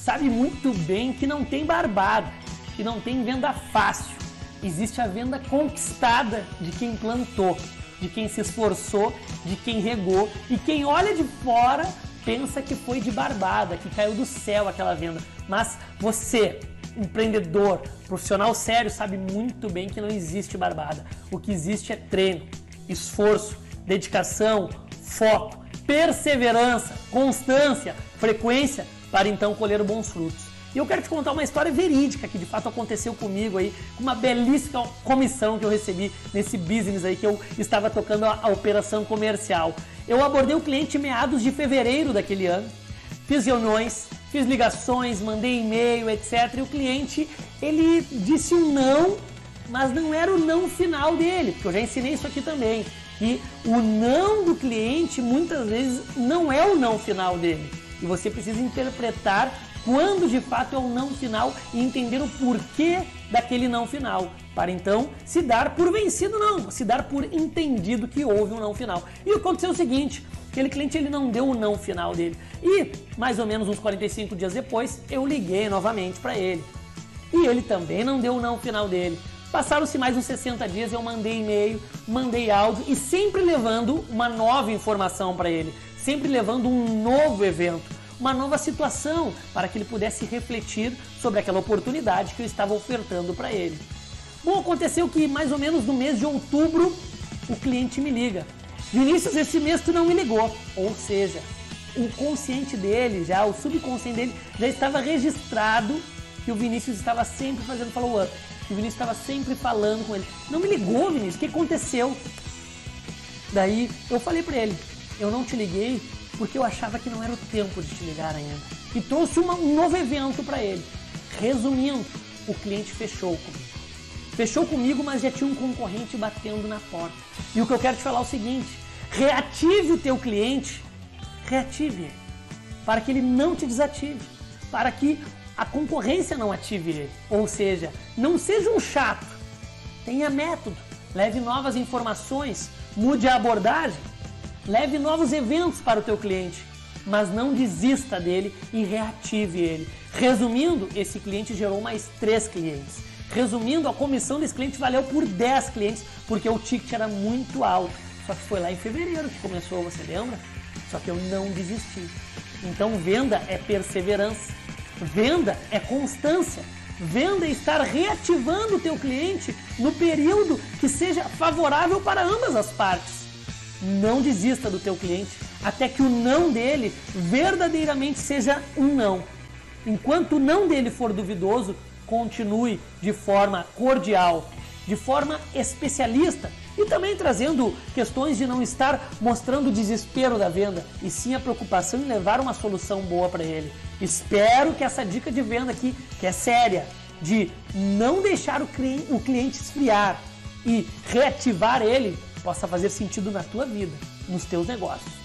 sabe muito bem que não tem barbada, que não tem venda fácil. Existe a venda conquistada de quem plantou, de quem se esforçou, de quem regou. E quem olha de fora pensa que foi de barbada, que caiu do céu aquela venda. Mas você, empreendedor, profissional sério, sabe muito bem que não existe barbada. O que existe é treino, esforço, dedicação, foco, perseverança, constância, frequência para então colher bons frutos. E eu quero te contar uma história verídica que de fato aconteceu comigo aí, com uma belíssima comissão que eu recebi nesse business aí que eu estava tocando a, a operação comercial. Eu abordei o cliente meados de fevereiro daquele ano, fiz reuniões, fiz ligações, mandei e-mail, etc. E o cliente, ele disse um não, mas não era o não final dele, porque eu já ensinei isso aqui também. E o não do cliente muitas vezes não é o não final dele. E você precisa interpretar quando de fato é o não final e entender o porquê daquele não final, para então se dar por vencido não, se dar por entendido que houve um não final. E aconteceu o seguinte, aquele cliente ele não deu o não final dele. E mais ou menos uns 45 dias depois, eu liguei novamente para ele. E ele também não deu o não final dele. Passaram-se mais uns 60 dias, eu mandei e-mail, mandei áudio e sempre levando uma nova informação para ele, sempre levando um novo evento uma nova situação para que ele pudesse refletir sobre aquela oportunidade que eu estava ofertando para ele. Bom, aconteceu que mais ou menos no mês de outubro o cliente me liga. Vinícius, esse mês tu não me ligou. Ou seja, o consciente dele, já o subconsciente dele, já estava registrado que o Vinícius estava sempre fazendo follow-up. Que o Vinícius estava sempre falando com ele. Não me ligou, Vinícius, o que aconteceu? Daí eu falei para ele, eu não te liguei porque eu achava que não era o tempo de te ligar ainda. E trouxe uma, um novo evento para ele. Resumindo, o cliente fechou comigo. Fechou comigo, mas já tinha um concorrente batendo na porta. E o que eu quero te falar é o seguinte: reative o teu cliente, reative para que ele não te desative, para que a concorrência não ative ele. Ou seja, não seja um chato, tenha método, leve novas informações, mude a abordagem Leve novos eventos para o teu cliente, mas não desista dele e reative ele. Resumindo, esse cliente gerou mais três clientes. Resumindo, a comissão desse cliente valeu por 10 clientes, porque o ticket era muito alto. Só que foi lá em fevereiro que começou, você lembra? Só que eu não desisti. Então, venda é perseverança. Venda é constância. Venda é estar reativando o teu cliente no período que seja favorável para ambas as partes. Não desista do teu cliente até que o não dele verdadeiramente seja um não. Enquanto o não dele for duvidoso, continue de forma cordial, de forma especialista e também trazendo questões de não estar mostrando o desespero da venda e sim a preocupação em levar uma solução boa para ele. Espero que essa dica de venda aqui, que é séria, de não deixar o cliente esfriar e reativar ele, possa fazer sentido na tua vida, nos teus negócios.